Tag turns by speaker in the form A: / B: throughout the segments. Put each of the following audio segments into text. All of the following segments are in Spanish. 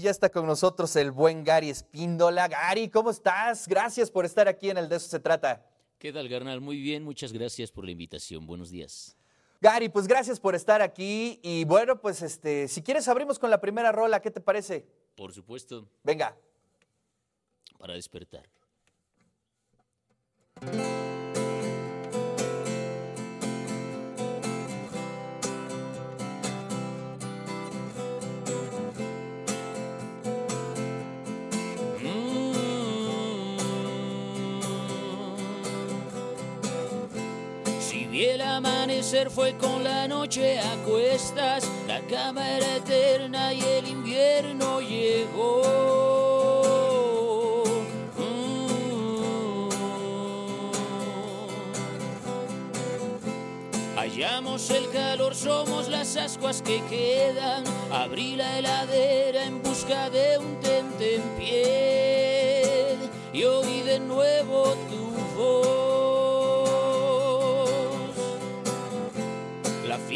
A: Ya está con nosotros el buen Gary Espíndola. Gary, ¿cómo estás? Gracias por estar aquí en el De eso se trata.
B: ¿Qué tal, Garnal? Muy bien, muchas gracias por la invitación. Buenos días.
A: Gary, pues gracias por estar aquí. Y bueno, pues este, si quieres abrimos con la primera rola, ¿qué te parece?
B: Por supuesto.
A: Venga.
B: Para despertar. Y el amanecer fue con la noche a cuestas, la cama era eterna y el invierno llegó. Mm. Hallamos el calor, somos las ascuas que quedan. Abrí la heladera en busca de un tente en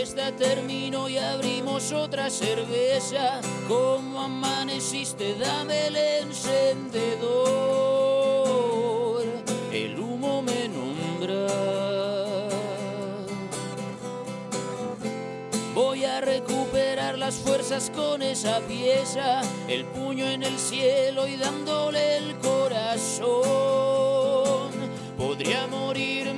B: fiesta terminó y abrimos otra cerveza. Como amaneciste, dame el encendedor. El humo me nombra. Voy a recuperar las fuerzas con esa pieza. El puño en el cielo y dándole el corazón. Podría morirme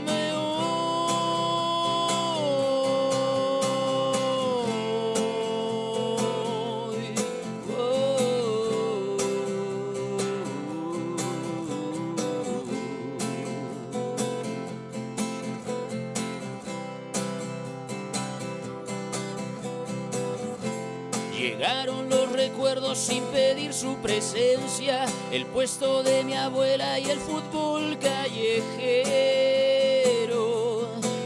B: Los recuerdos sin pedir su presencia, el puesto de mi abuela y el fútbol callejero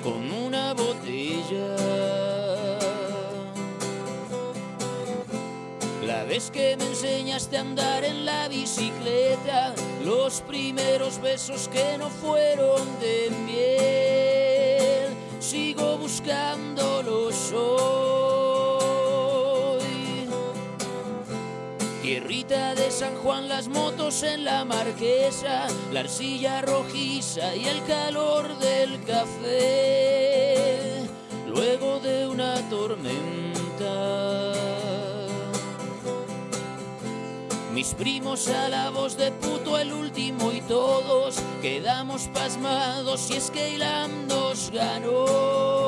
B: con una botella. La vez que me enseñaste a andar en la bicicleta, los primeros besos que no fueron de miel, sigo buscando Tierrita de San Juan, las motos en la marquesa, la arcilla rojiza y el calor del café, luego de una tormenta. Mis primos a la voz de puto el último y todos quedamos pasmados y es que Ilam nos ganó.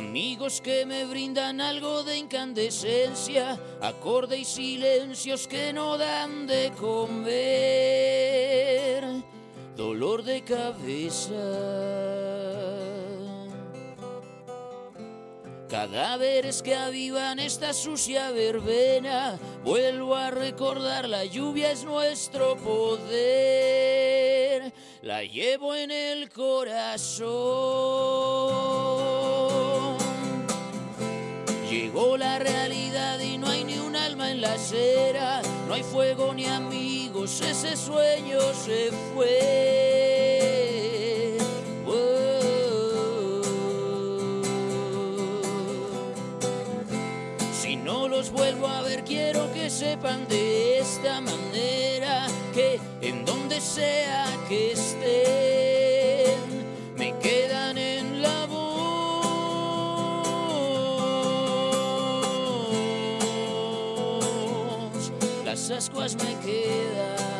B: Amigos que me brindan algo de incandescencia, acorde y silencios que no dan de comer, dolor de cabeza. Cadáveres que avivan esta sucia verbena, vuelvo a recordar la lluvia es nuestro poder, la llevo en el corazón. Llegó la realidad y no hay ni un alma en la acera, no hay fuego ni amigos, ese sueño se fue. Si no los vuelvo a ver, quiero que sepan de esta manera que en donde sea que estén, ascuas me quedan.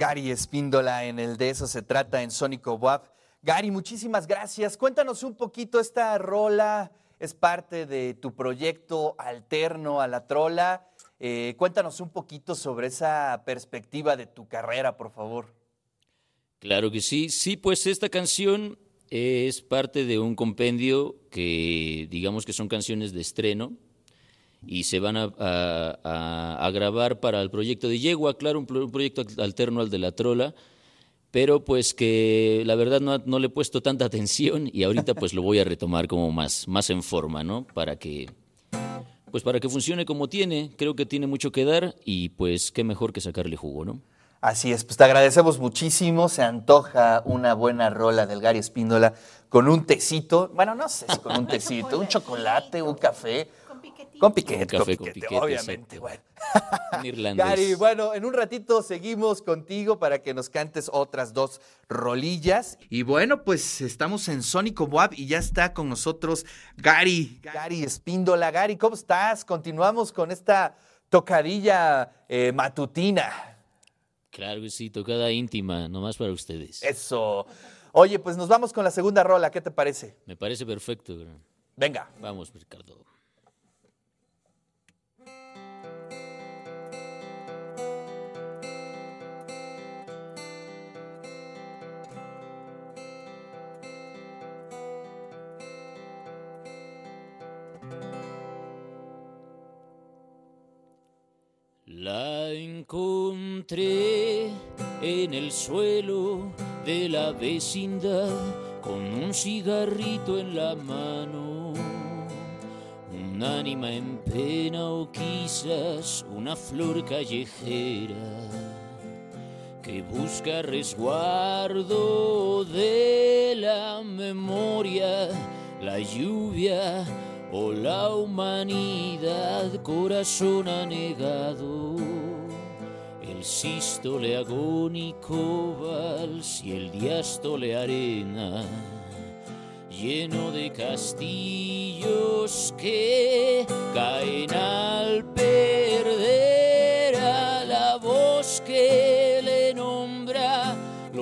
A: Gary Espíndola en el de eso se trata en Sónico WAP. Gary, muchísimas gracias. Cuéntanos un poquito esta rola, es parte de tu proyecto alterno a la trola. Eh, cuéntanos un poquito sobre esa perspectiva de tu carrera, por favor.
B: Claro que sí. Sí, pues esta canción es parte de un compendio que digamos que son canciones de estreno y se van a, grabar para el proyecto de Yegua, claro, un, proyecto alterno al de la trola, pero pues que la verdad no, le he puesto tanta atención y ahorita pues lo voy a retomar como más, más en forma, ¿no? Para que, pues para que funcione como tiene, creo que tiene mucho que dar y pues qué mejor que sacarle jugo, ¿no?
A: Así es, pues te agradecemos muchísimo. Se antoja una buena rola del Gary Espíndola con un tecito. Bueno, no sé si con un tecito, un chocolate, un café. Con piquetito. Con piquete, con piquete, obviamente. Bueno. Gary, bueno, en un ratito seguimos contigo para que nos cantes otras dos rolillas. Y bueno, pues estamos en Sónico Boab y ya está con nosotros Gary, Gary Espíndola. Gary, ¿cómo estás? Continuamos con esta tocadilla eh, matutina.
B: Claro que sí, tocada íntima, nomás para ustedes.
A: Eso. Oye, pues nos vamos con la segunda rola, ¿qué te parece?
B: Me parece perfecto.
A: Venga.
B: Vamos, Ricardo. La encontré en el suelo de la vecindad con un cigarrito en la mano, un ánima en pena o quizás una flor callejera que busca resguardo de la memoria, la lluvia o la humanidad corazón anegado, el sístole agónico vals y el diástole arena, lleno de castillos que caen al perder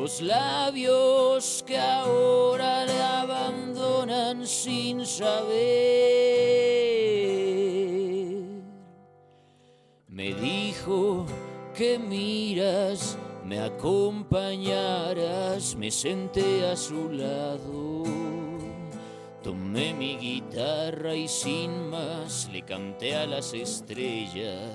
B: los labios que ahora le abandonan sin saber. Me dijo que miras, me acompañarás, me senté a su lado. Tomé mi guitarra y sin más le canté a las estrellas,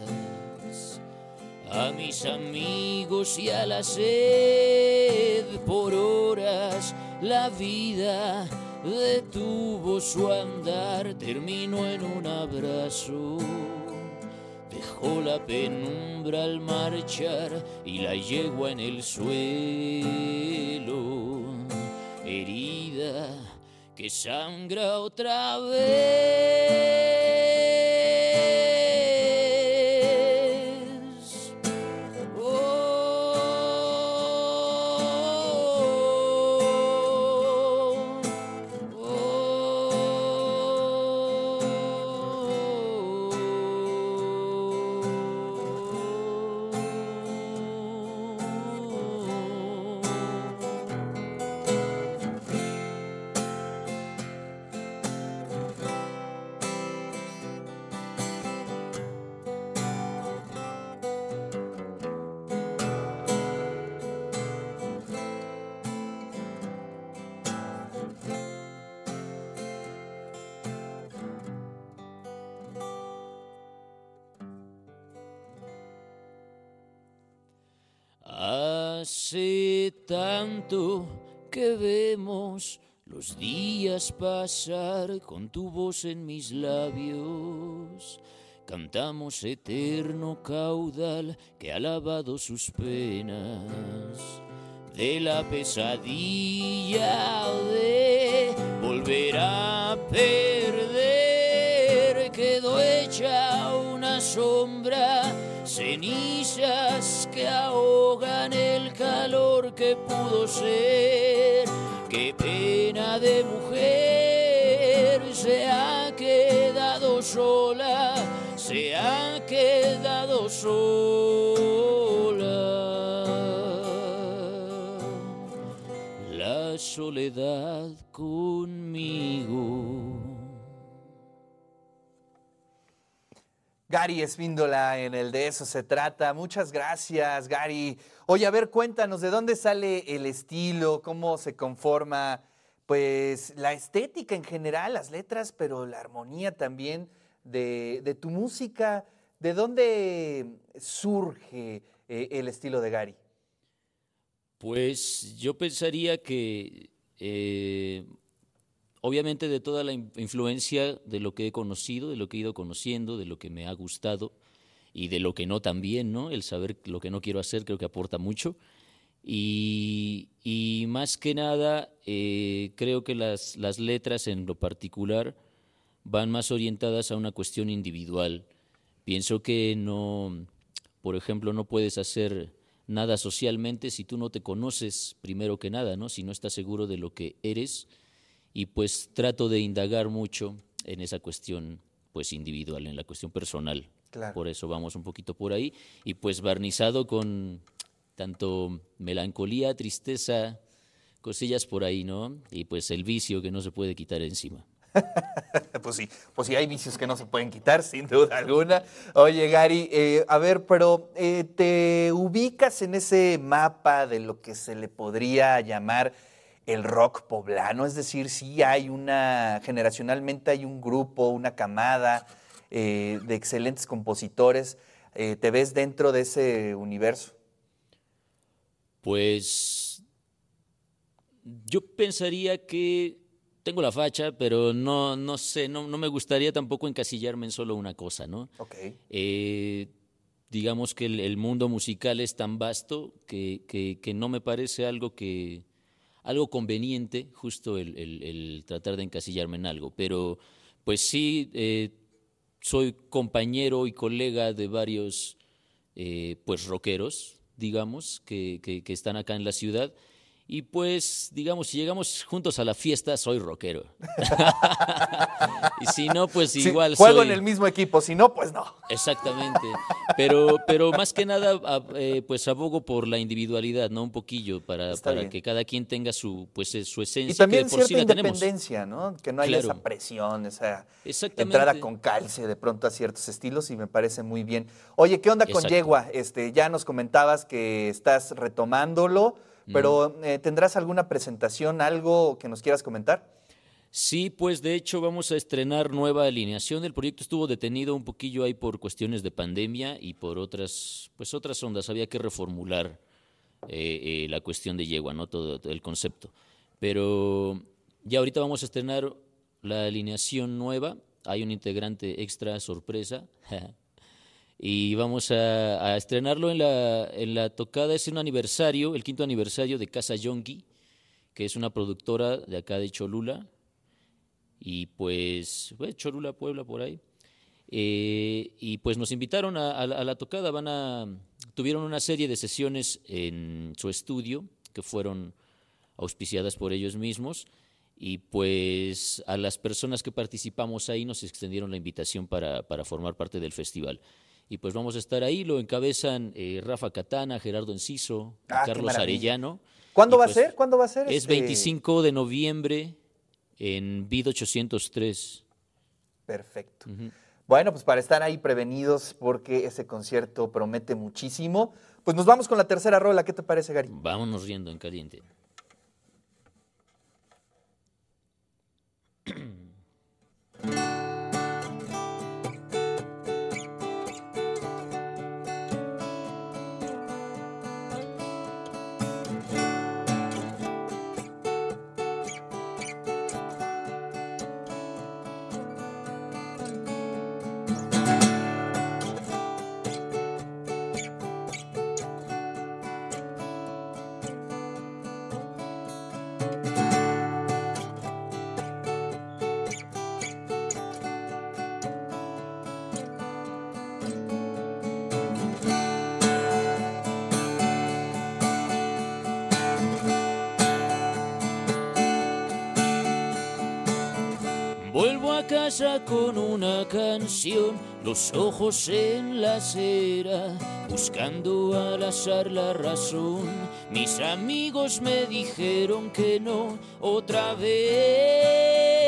B: a mis amigos y a la sed por horas. La vida detuvo su andar, terminó en un abrazo Dejó la penumbra al marchar y la yegua en el suelo, herida que sangra otra vez. Que vemos los días pasar con tu voz en mis labios. Cantamos eterno caudal que ha lavado sus penas. De la pesadilla de volver a perder quedó hecha una sombra cenizas que ahogan el calor que pudo ser. Qué pena de mujer se ha quedado sola, se ha quedado sola. La soledad conmigo
A: Gary Espíndola en el de eso se trata. Muchas gracias, Gary. Oye, a ver, cuéntanos, ¿de dónde sale el estilo? ¿Cómo se conforma? Pues la estética en general, las letras, pero la armonía también de, tu música. ¿De dónde surge eh, el estilo de Gary?
B: Pues yo pensaría que eh, obviamente de toda la influencia de lo que he conocido, de lo que he ido conociendo, de lo que me ha gustado y de lo que no también, ¿no? El saber lo que no quiero hacer creo que aporta mucho. Y, más que nada, eh, creo que las, las letras en lo particular van más orientadas a una cuestión individual. Pienso que no, por ejemplo, no puedes hacer nada socialmente si tú no te conoces primero que nada, ¿no? Si no estás seguro de lo que eres y pues trato de indagar mucho en esa cuestión pues individual, en la cuestión personal. Por eso vamos un poquito por ahí y pues barnizado con tanto melancolía, tristeza, cosillas por ahí, ¿no? Y pues el vicio que no se puede quitar encima.
A: pues sí, pues sí, hay vicios que no se pueden quitar, sin duda alguna. Oye, Gary, eh, a ver, pero eh, ¿te ubicas en ese mapa de lo que se le podría llamar el rock poblano? Es decir, sí hay una, generacionalmente hay un grupo, una camada eh, de excelentes compositores. ¿Te ves dentro de ese universo?
B: Pues yo pensaría que tengo la facha, pero no, no sé, no, no, me gustaría tampoco encasillarme en solo una cosa, ¿no?
A: Ok.
B: Eh, digamos que el, mundo musical es tan vasto que, que, no me parece algo que algo conveniente justo el, el, tratar de encasillarme en algo. Pero pues sí, eh, soy compañero y colega de varios eh, pues rockeros, digamos, que, que están acá en la ciudad y pues, digamos, si llegamos juntos a la fiesta, soy rockero. y si no, pues igual
A: juego en el mismo equipo, si no, pues no.
B: Exactamente. Pero, pero más que nada, eh, pues abogo por la individualidad, ¿no? Un poquillo, para, para que cada quien tenga su, pues, eh, su esencia.
A: Y también cierta independencia, ¿no? Que no haya esa presión, esa entrada con calce de pronto a ciertos estilos y me parece muy bien. Oye, ¿qué onda con Yegua? Este, ya nos comentabas que estás retomándolo. Pero eh, ¿tendrás alguna presentación, algo que nos quieras comentar?
B: Sí, pues de hecho vamos a estrenar nueva alineación. El proyecto estuvo detenido un poquillo ahí por cuestiones de pandemia y por otras, pues otras ondas. Había que reformular eh, eh, la cuestión de yegua, ¿no? Todo, todo, el concepto. Pero ya ahorita vamos a estrenar la alineación nueva. Hay un integrante extra sorpresa. y vamos a, estrenarlo en la, en la, tocada, es un aniversario, el quinto aniversario de Casa Yongi, que es una productora de acá de Cholula, y pues, pues Cholula, Puebla, por ahí. Eh, y pues nos invitaron a, la tocada, van a, tuvieron una serie de sesiones en su estudio que fueron auspiciadas por ellos mismos. Y pues a las personas que participamos ahí nos extendieron la invitación para, para formar parte del festival y pues vamos a estar ahí. Lo encabezan eh, Rafa Catana, Gerardo Enciso, ah, Carlos Arellano.
A: ¿Cuándo va a pues ser? ¿Cuándo va a ser?
B: Es 25 este? de noviembre en BID 803.
A: Perfecto. Bueno, pues para estar ahí prevenidos porque ese concierto promete muchísimo. Pues nos vamos con la tercera rola. ¿Qué te parece, Gary?
B: Vámonos riendo en caliente. casa con una canción, los ojos en la acera, buscando al azar la razón. Mis amigos me dijeron que no, otra vez.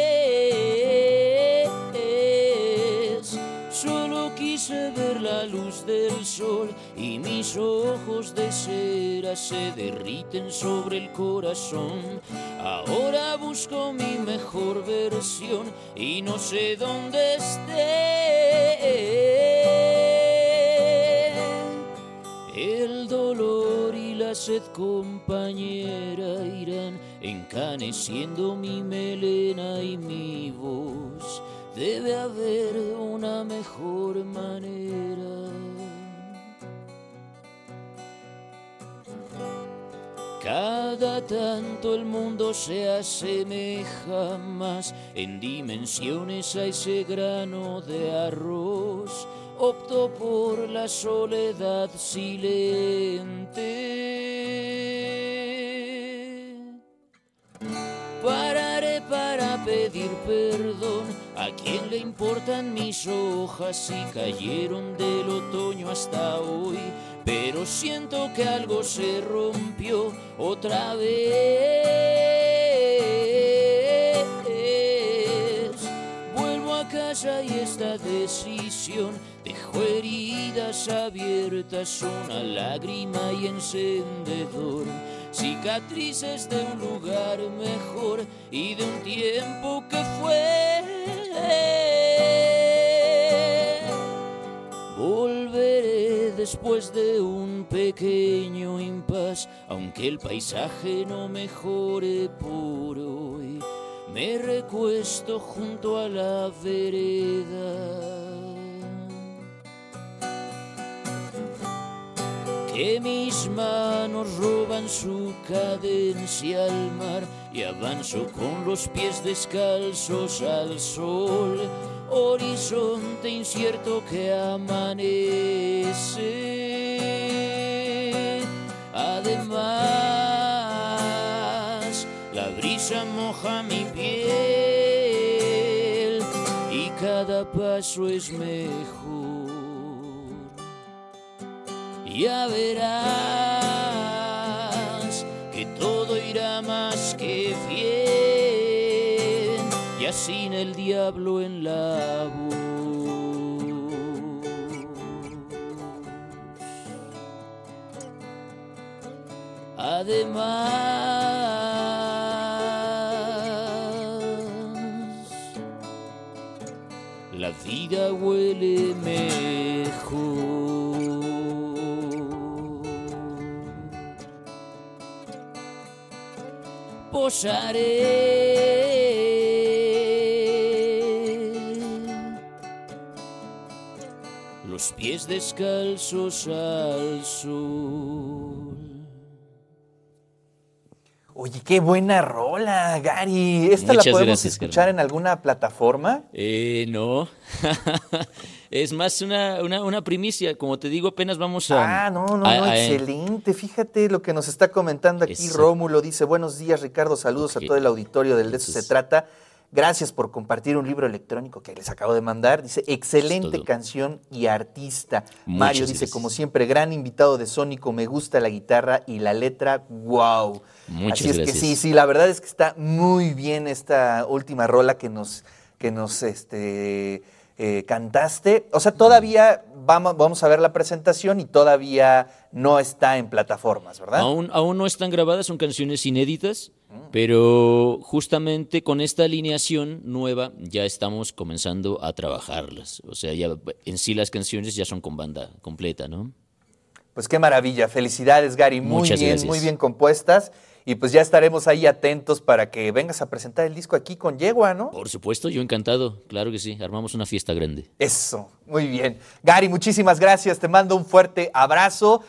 B: Solo quise ver la luz del sol y mis ojos de cera se derriten sobre el corazón. Ahora busco mi mejor versión y no sé dónde esté. El dolor y la sed compañera irán encaneciendo mi melena y mi voz. Debe haber una mejor manera. Cada tanto el mundo se asemeja más en dimensiones a ese grano de arroz. Opto por la soledad silente. Pararé para pedir perdón a quien le importan mis hojas si cayeron del otoño hasta hoy pero siento que algo se rompió otra vez. Vuelvo a casa y esta decisión dejó heridas abiertas, una lágrima y encendedor. Cicatrices de un lugar mejor y de un tiempo que fue. Volveré después de un pequeño impas, aunque el paisaje no mejore por hoy. Me recuesto junto a la vereda. Que mis manos roban su cadencia al mar y avanzo con los pies descalzos al sol horizonte incierto que amanece. Además, la brisa moja mi piel y cada paso es mejor. Ya verás que todo irá más que bien, ya sin el diablo en la voz. Además, la vida huele mejor. Los pies descalzos al sol.
A: Oye, qué buena rola, Gary. ¿Esta
B: Muchas
A: la podemos
B: gracias,
A: escuchar en alguna plataforma?
B: Eh, no. es más una, una, una primicia. Como te digo, apenas vamos a.
A: Ah, no, no,
B: a-
A: no,
B: a-
A: excelente. Fíjate lo que nos está comentando aquí
B: Eso.
A: Rómulo. Dice, buenos días, Ricardo, saludos a todo el auditorio del De eso se trata. Gracias por compartir un libro electrónico que les acabo de mandar. Dice, excelente canción y artista.
B: Muchas
A: Mario dice,
B: gracias.
A: como siempre, gran invitado de Sónico, me gusta la guitarra y la letra, wow.
B: Muchas
A: Así es que
B: gracias.
A: sí, sí, la verdad es que está muy bien esta última rola que nos, que nos este, eh, cantaste. O sea, todavía vamos, vamos a ver la presentación y todavía no está en plataformas, ¿verdad?
B: Aún, aún no están grabadas, son canciones inéditas. Pero justamente con esta alineación nueva ya estamos comenzando a trabajarlas. O sea, ya en sí las canciones ya son con banda completa, ¿no?
A: Pues qué maravilla. Felicidades, Gary. Muy
B: Muchas
A: bien,
B: gracias.
A: muy bien compuestas. Y pues ya estaremos ahí atentos para que vengas a presentar el disco aquí con Yegua, ¿no?
B: Por supuesto, yo encantado, claro que sí, armamos una fiesta grande.
A: Eso, muy bien. Gary, muchísimas gracias. Te mando un fuerte abrazo